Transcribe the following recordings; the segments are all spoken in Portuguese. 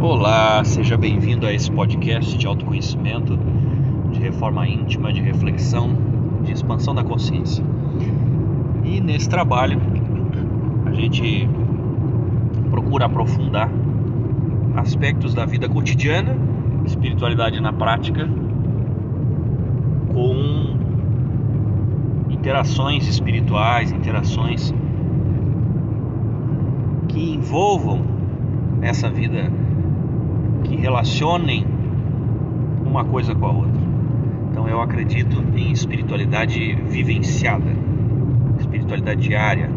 Olá, seja bem-vindo a esse podcast de autoconhecimento, de reforma íntima, de reflexão, de expansão da consciência. E nesse trabalho a gente procura aprofundar aspectos da vida cotidiana, espiritualidade na prática, com interações espirituais, interações que envolvam essa vida, que relacionem uma coisa com a outra. Então eu acredito em espiritualidade vivenciada, espiritualidade diária,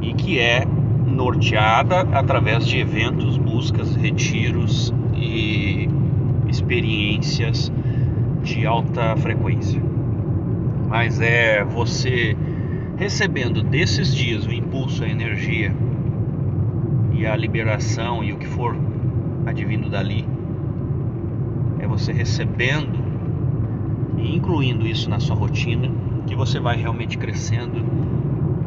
e que é norteada através de eventos, buscas, retiros e experiências de alta frequência. Mas é você recebendo desses dias o impulso, a energia e a liberação e o que for advindo dali, é você recebendo e incluindo isso na sua rotina que você vai realmente crescendo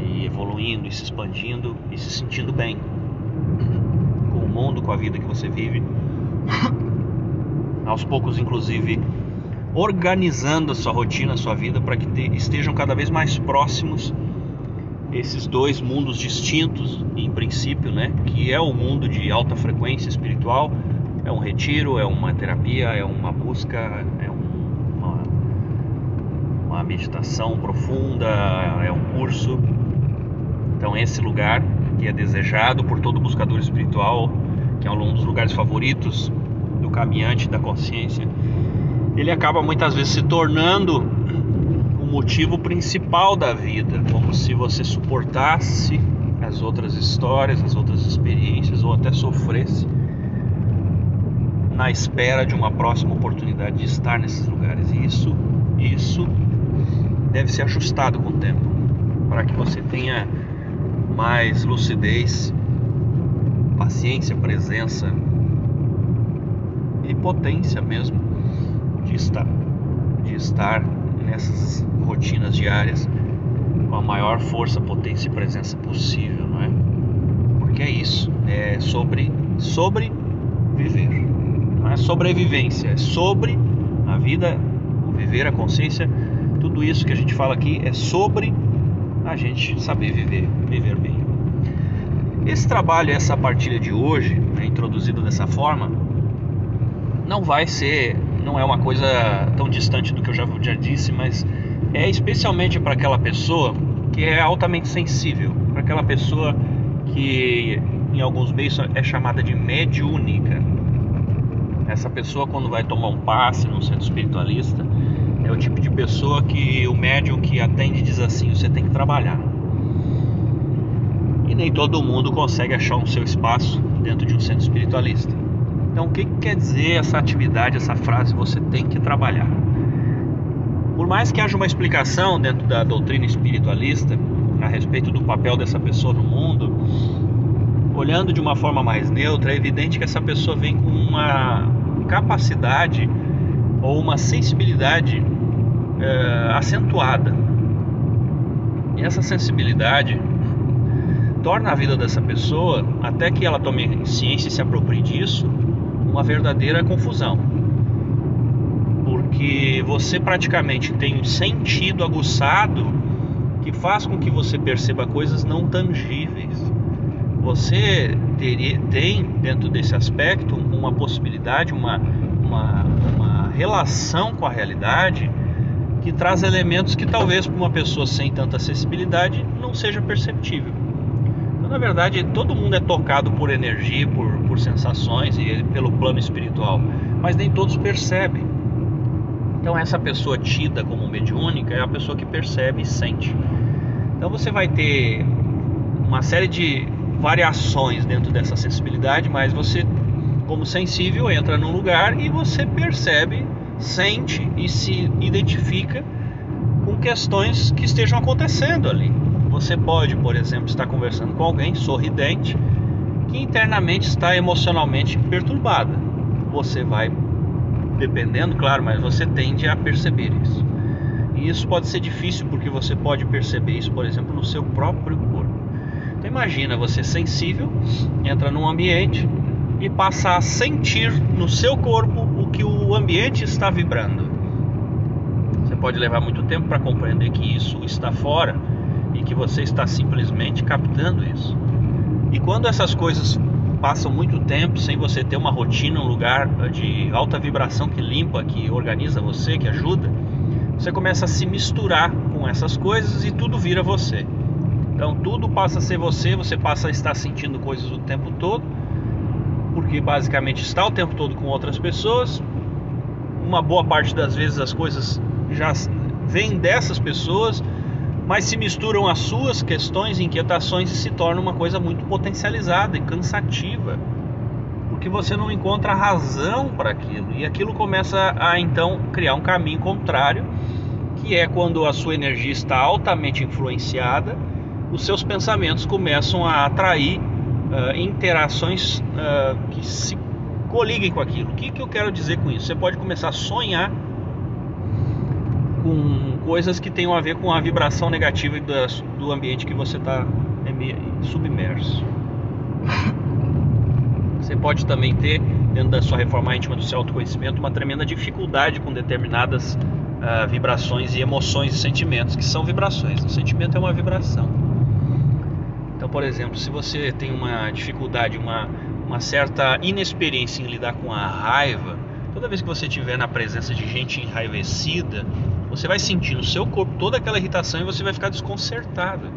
e evoluindo e se expandindo e se sentindo bem com o mundo, com a vida que você vive. Aos poucos, inclusive, organizando a sua rotina, a sua vida para que te, estejam cada vez mais próximos esses dois mundos distintos, em princípio, né? Que é o mundo de alta frequência espiritual, é um retiro, é uma terapia, é uma busca, é uma, uma meditação profunda, é um curso. Então esse lugar que é desejado por todo buscador espiritual, que é um dos lugares favoritos do caminhante da consciência, ele acaba muitas vezes se tornando motivo principal da vida, como se você suportasse as outras histórias, as outras experiências ou até sofresse na espera de uma próxima oportunidade de estar nesses lugares. E isso, isso deve ser ajustado com o tempo, para que você tenha mais lucidez, paciência, presença e potência mesmo de estar, de estar nessas rotinas diárias com a maior força, potência e presença possível, não é? Porque é isso, é sobre sobre viver. Não é sobrevivência, é sobre a vida, o viver, a consciência, tudo isso que a gente fala aqui é sobre a gente saber viver, viver bem. Esse trabalho, essa partilha de hoje, né, introduzido dessa forma, não vai ser não é uma coisa tão distante do que eu já, já disse, mas é especialmente para aquela pessoa que é altamente sensível, para aquela pessoa que em alguns meios é chamada de mediúnica. Essa pessoa quando vai tomar um passe num centro espiritualista é o tipo de pessoa que o médium que atende diz assim: você tem que trabalhar. E nem todo mundo consegue achar um seu espaço dentro de um centro espiritualista. Então, o que, que quer dizer essa atividade, essa frase? Você tem que trabalhar. Por mais que haja uma explicação dentro da doutrina espiritualista a respeito do papel dessa pessoa no mundo, olhando de uma forma mais neutra, é evidente que essa pessoa vem com uma capacidade ou uma sensibilidade é, acentuada. E essa sensibilidade torna a vida dessa pessoa, até que ela tome ciência e se aproprie disso, uma verdadeira confusão. Porque você praticamente tem um sentido aguçado que faz com que você perceba coisas não tangíveis. Você teria, tem dentro desse aspecto uma possibilidade, uma, uma, uma relação com a realidade que traz elementos que talvez para uma pessoa sem tanta acessibilidade não seja perceptível na verdade, todo mundo é tocado por energia, por, por sensações e pelo plano espiritual, mas nem todos percebem. Então, essa pessoa tida como mediúnica é a pessoa que percebe e sente. Então, você vai ter uma série de variações dentro dessa sensibilidade, mas você, como sensível, entra num lugar e você percebe, sente e se identifica com questões que estejam acontecendo ali. Você pode, por exemplo, estar conversando com alguém sorridente que internamente está emocionalmente perturbada. Você vai, dependendo, claro, mas você tende a perceber isso. E isso pode ser difícil porque você pode perceber isso, por exemplo, no seu próprio corpo. Então imagina você sensível, entra num ambiente e passa a sentir no seu corpo o que o ambiente está vibrando. Você pode levar muito tempo para compreender que isso está fora e que você está simplesmente captando isso. E quando essas coisas passam muito tempo sem você ter uma rotina, um lugar de alta vibração que limpa, que organiza você, que ajuda, você começa a se misturar com essas coisas e tudo vira você. Então tudo passa a ser você, você passa a estar sentindo coisas o tempo todo, porque basicamente está o tempo todo com outras pessoas. Uma boa parte das vezes as coisas já vêm dessas pessoas, mas se misturam as suas questões, inquietações e se torna uma coisa muito potencializada e cansativa, porque você não encontra razão para aquilo e aquilo começa a então criar um caminho contrário, que é quando a sua energia está altamente influenciada os seus pensamentos começam a atrair uh, interações uh, que se coliguem com aquilo. O que, que eu quero dizer com isso? Você pode começar a sonhar com coisas que tenham a ver com a vibração negativa do ambiente que você está submerso. Você pode também ter, dentro da sua reforma íntima do seu autoconhecimento, uma tremenda dificuldade com determinadas uh, vibrações e emoções e sentimentos, que são vibrações. O sentimento é uma vibração. Então, por exemplo, se você tem uma dificuldade, uma, uma certa inexperiência em lidar com a raiva, toda vez que você estiver na presença de gente enraivecida, você vai sentir no seu corpo toda aquela irritação e você vai ficar desconcertado.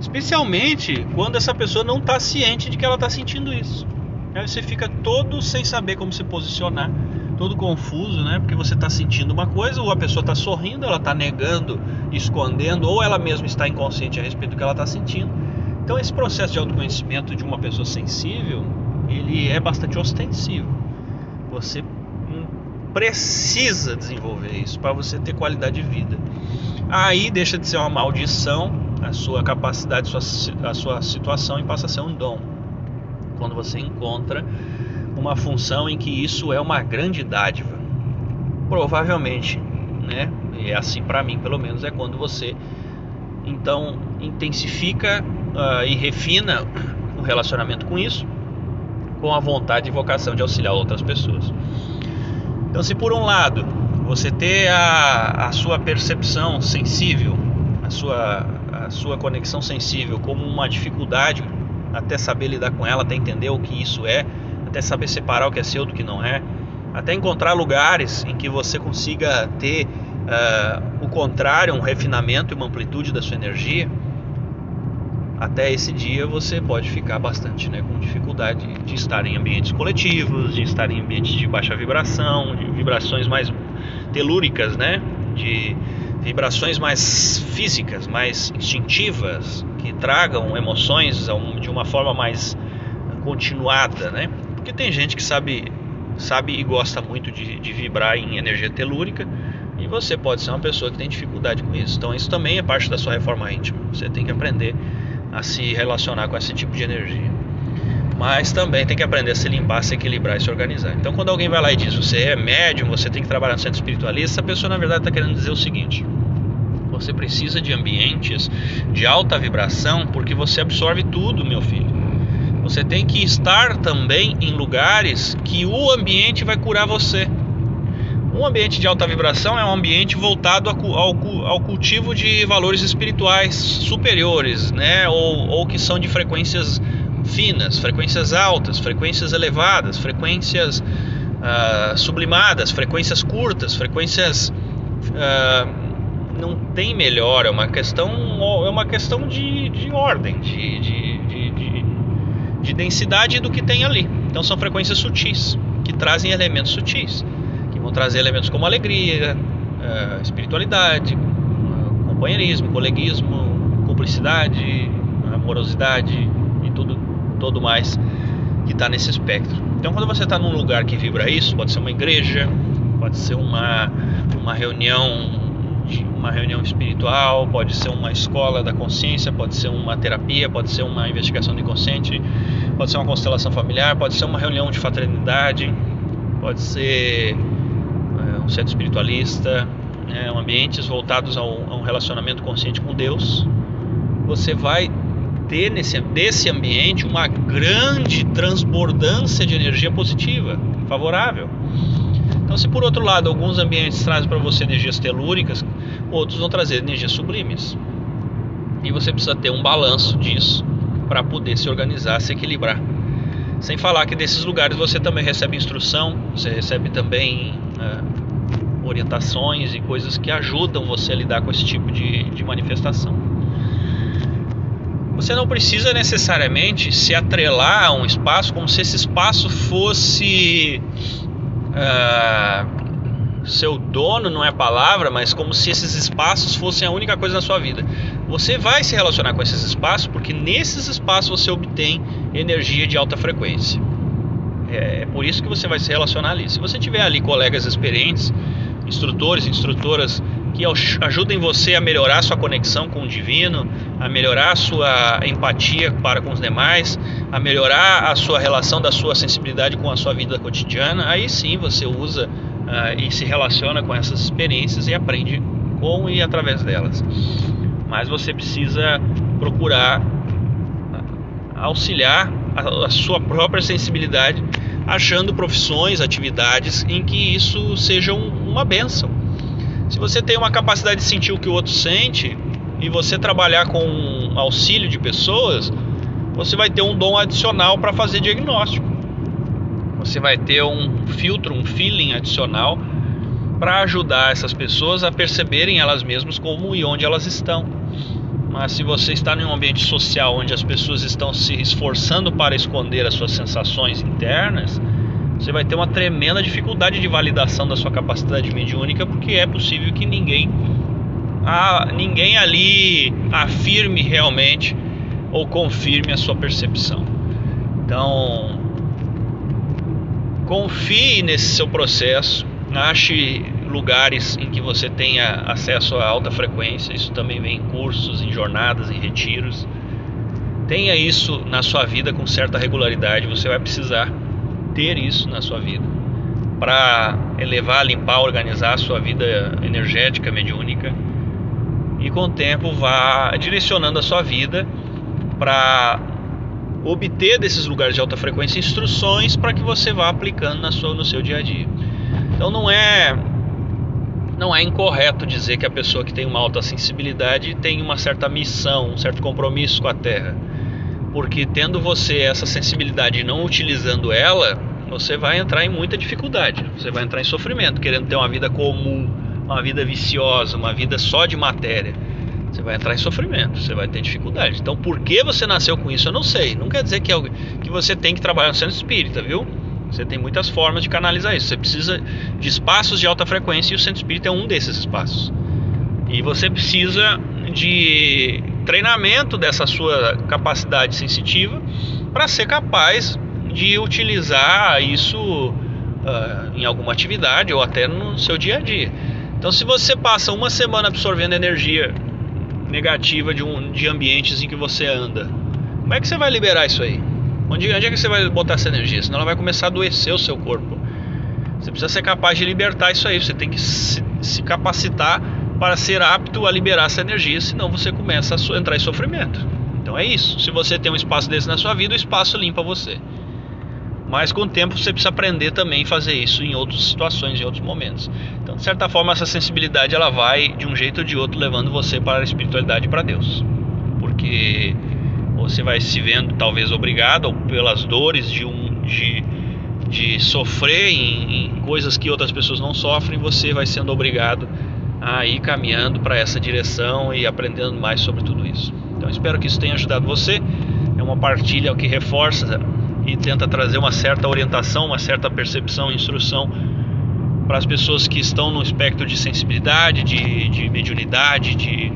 Especialmente quando essa pessoa não está ciente de que ela está sentindo isso. Aí você fica todo sem saber como se posicionar, todo confuso, né? Porque você está sentindo uma coisa, ou a pessoa está sorrindo, ela está negando, escondendo, ou ela mesma está inconsciente a respeito do que ela está sentindo. Então esse processo de autoconhecimento de uma pessoa sensível, ele é bastante ostensivo. Você precisa desenvolver isso para você ter qualidade de vida. Aí deixa de ser uma maldição a sua capacidade, a sua, situação e passa a ser um dom. Quando você encontra uma função em que isso é uma grande dádiva. Provavelmente, né? E é assim para mim, pelo menos, é quando você então intensifica uh, e refina o relacionamento com isso, com a vontade e vocação de auxiliar outras pessoas. Então, se por um lado você ter a, a sua percepção sensível, a sua, a sua conexão sensível como uma dificuldade, até saber lidar com ela, até entender o que isso é, até saber separar o que é seu do que não é, até encontrar lugares em que você consiga ter uh, o contrário, um refinamento e uma amplitude da sua energia até esse dia você pode ficar bastante né, com dificuldade de estar em ambientes coletivos, de estar em ambientes de baixa vibração, de vibrações mais telúricas, né, de vibrações mais físicas, mais instintivas, que tragam emoções de uma forma mais continuada, né? Porque tem gente que sabe, sabe e gosta muito de, de vibrar em energia telúrica e você pode ser uma pessoa que tem dificuldade com isso. Então isso também é parte da sua reforma íntima. Você tem que aprender a se relacionar com esse tipo de energia. Mas também tem que aprender a se limpar, se equilibrar e se organizar. Então, quando alguém vai lá e diz você é médium, você tem que trabalhar no centro espiritualista, a pessoa na verdade está querendo dizer o seguinte: você precisa de ambientes de alta vibração porque você absorve tudo, meu filho. Você tem que estar também em lugares que o ambiente vai curar você. Um ambiente de alta vibração é um ambiente voltado ao, cultivo de valores espirituais superiores, né? Ou, ou que são de frequências finas, frequências altas, frequências elevadas, frequências uh, sublimadas, frequências curtas, frequências uh, não tem melhor, é uma questão é uma questão de, de ordem, de, de, de, de densidade do que tem ali. Então são frequências sutis que trazem elementos sutis vão trazer elementos como alegria, uh, espiritualidade, companheirismo, coleguismo, cumplicidade, amorosidade e tudo, todo mais que está nesse espectro. Então, quando você está num lugar que vibra isso, pode ser uma igreja, pode ser uma, uma reunião uma reunião espiritual, pode ser uma escola da consciência, pode ser uma terapia, pode ser uma investigação do inconsciente, pode ser uma constelação familiar, pode ser uma reunião de fraternidade, pode ser um centro espiritualista, né, ambientes voltados a um, a um relacionamento consciente com Deus, você vai ter nesse, desse ambiente uma grande transbordância de energia positiva, favorável. Então, se por outro lado alguns ambientes trazem para você energias telúricas, outros vão trazer energias sublimes. E você precisa ter um balanço disso para poder se organizar, se equilibrar. Sem falar que desses lugares você também recebe instrução, você recebe também uh, orientações e coisas que ajudam você a lidar com esse tipo de, de manifestação. Você não precisa necessariamente se atrelar a um espaço como se esse espaço fosse uh, seu dono, não é palavra, mas como se esses espaços fossem a única coisa na sua vida. Você vai se relacionar com esses espaços porque nesses espaços você obtém energia de alta frequência. É, é por isso que você vai se relacionar ali. Se você tiver ali colegas experientes, instrutores, instrutoras que ajudem você a melhorar sua conexão com o divino, a melhorar sua empatia para com os demais, a melhorar a sua relação da sua sensibilidade com a sua vida cotidiana, aí sim você usa uh, e se relaciona com essas experiências e aprende com e através delas. Mas você precisa procurar auxiliar a, a sua própria sensibilidade, achando profissões, atividades em que isso seja um, uma benção. Se você tem uma capacidade de sentir o que o outro sente e você trabalhar com auxílio de pessoas, você vai ter um dom adicional para fazer diagnóstico. Você vai ter um filtro, um feeling adicional para ajudar essas pessoas a perceberem elas mesmas como e onde elas estão. Mas se você está em um ambiente social onde as pessoas estão se esforçando para esconder as suas sensações internas, você vai ter uma tremenda dificuldade de validação da sua capacidade mediúnica, porque é possível que ninguém, ninguém ali afirme realmente ou confirme a sua percepção. Então, confie nesse seu processo, ache lugares em que você tenha acesso a alta frequência, isso também vem em cursos, em jornadas, em retiros. Tenha isso na sua vida com certa regularidade, você vai precisar ter isso na sua vida para elevar, limpar, organizar a sua vida energética, mediúnica e com o tempo vá direcionando a sua vida para obter desses lugares de alta frequência instruções para que você vá aplicando na sua, no seu dia a dia. Então não é não é incorreto dizer que a pessoa que tem uma alta sensibilidade tem uma certa missão, um certo compromisso com a Terra. Porque tendo você essa sensibilidade e não utilizando ela, você vai entrar em muita dificuldade, você vai entrar em sofrimento, querendo ter uma vida comum, uma vida viciosa, uma vida só de matéria. Você vai entrar em sofrimento, você vai ter dificuldade. Então, por que você nasceu com isso? Eu não sei. Não quer dizer que, é, que você tem que trabalhar no centro espírita, viu? Você tem muitas formas de canalizar isso. Você precisa de espaços de alta frequência e o centro espírita é um desses espaços. E você precisa de treinamento dessa sua capacidade sensitiva para ser capaz de utilizar isso uh, em alguma atividade ou até no seu dia a dia. Então, se você passa uma semana absorvendo energia negativa de, um, de ambientes em que você anda, como é que você vai liberar isso aí? Onde, onde é que você vai botar essa energia? Senão ela vai começar a adoecer o seu corpo. Você precisa ser capaz de libertar isso aí. Você tem que se, se capacitar para ser apto a liberar essa energia, senão você começa a entrar em sofrimento. Então é isso. Se você tem um espaço desse na sua vida, o espaço limpa você. Mas com o tempo você precisa aprender também a fazer isso em outras situações, em outros momentos. Então, de certa forma, essa sensibilidade ela vai de um jeito ou de outro levando você para a espiritualidade para Deus. Porque você vai se vendo talvez obrigado pelas dores de um de, de sofrer em, em coisas que outras pessoas não sofrem, você vai sendo obrigado a ir caminhando para essa direção e aprendendo mais sobre tudo isso. Então espero que isso tenha ajudado você. É uma partilha que reforça e tenta trazer uma certa orientação, uma certa percepção, instrução para as pessoas que estão no espectro de sensibilidade, de, de mediunidade, de,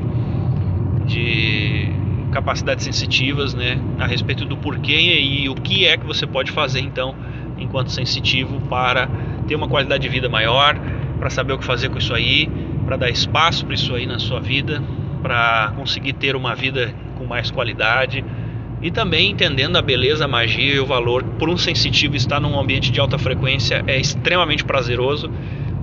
de capacidades sensitivas, né, a respeito do porquê e o que é que você pode fazer então, enquanto sensitivo, para ter uma qualidade de vida maior, para saber o que fazer com isso aí, para dar espaço para isso aí na sua vida, para conseguir ter uma vida com mais qualidade e também entendendo a beleza, a magia e o valor. Por um sensitivo estar num ambiente de alta frequência é extremamente prazeroso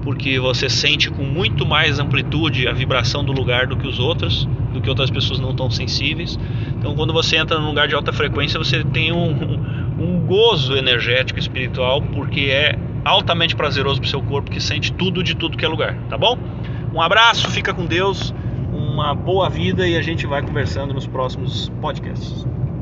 porque você sente com muito mais amplitude a vibração do lugar do que os outros, do que outras pessoas não tão sensíveis. Então, quando você entra num lugar de alta frequência, você tem um, um, gozo energético espiritual, porque é altamente prazeroso para o seu corpo que sente tudo de tudo que é lugar, tá bom? Um abraço, fica com Deus, uma boa vida e a gente vai conversando nos próximos podcasts.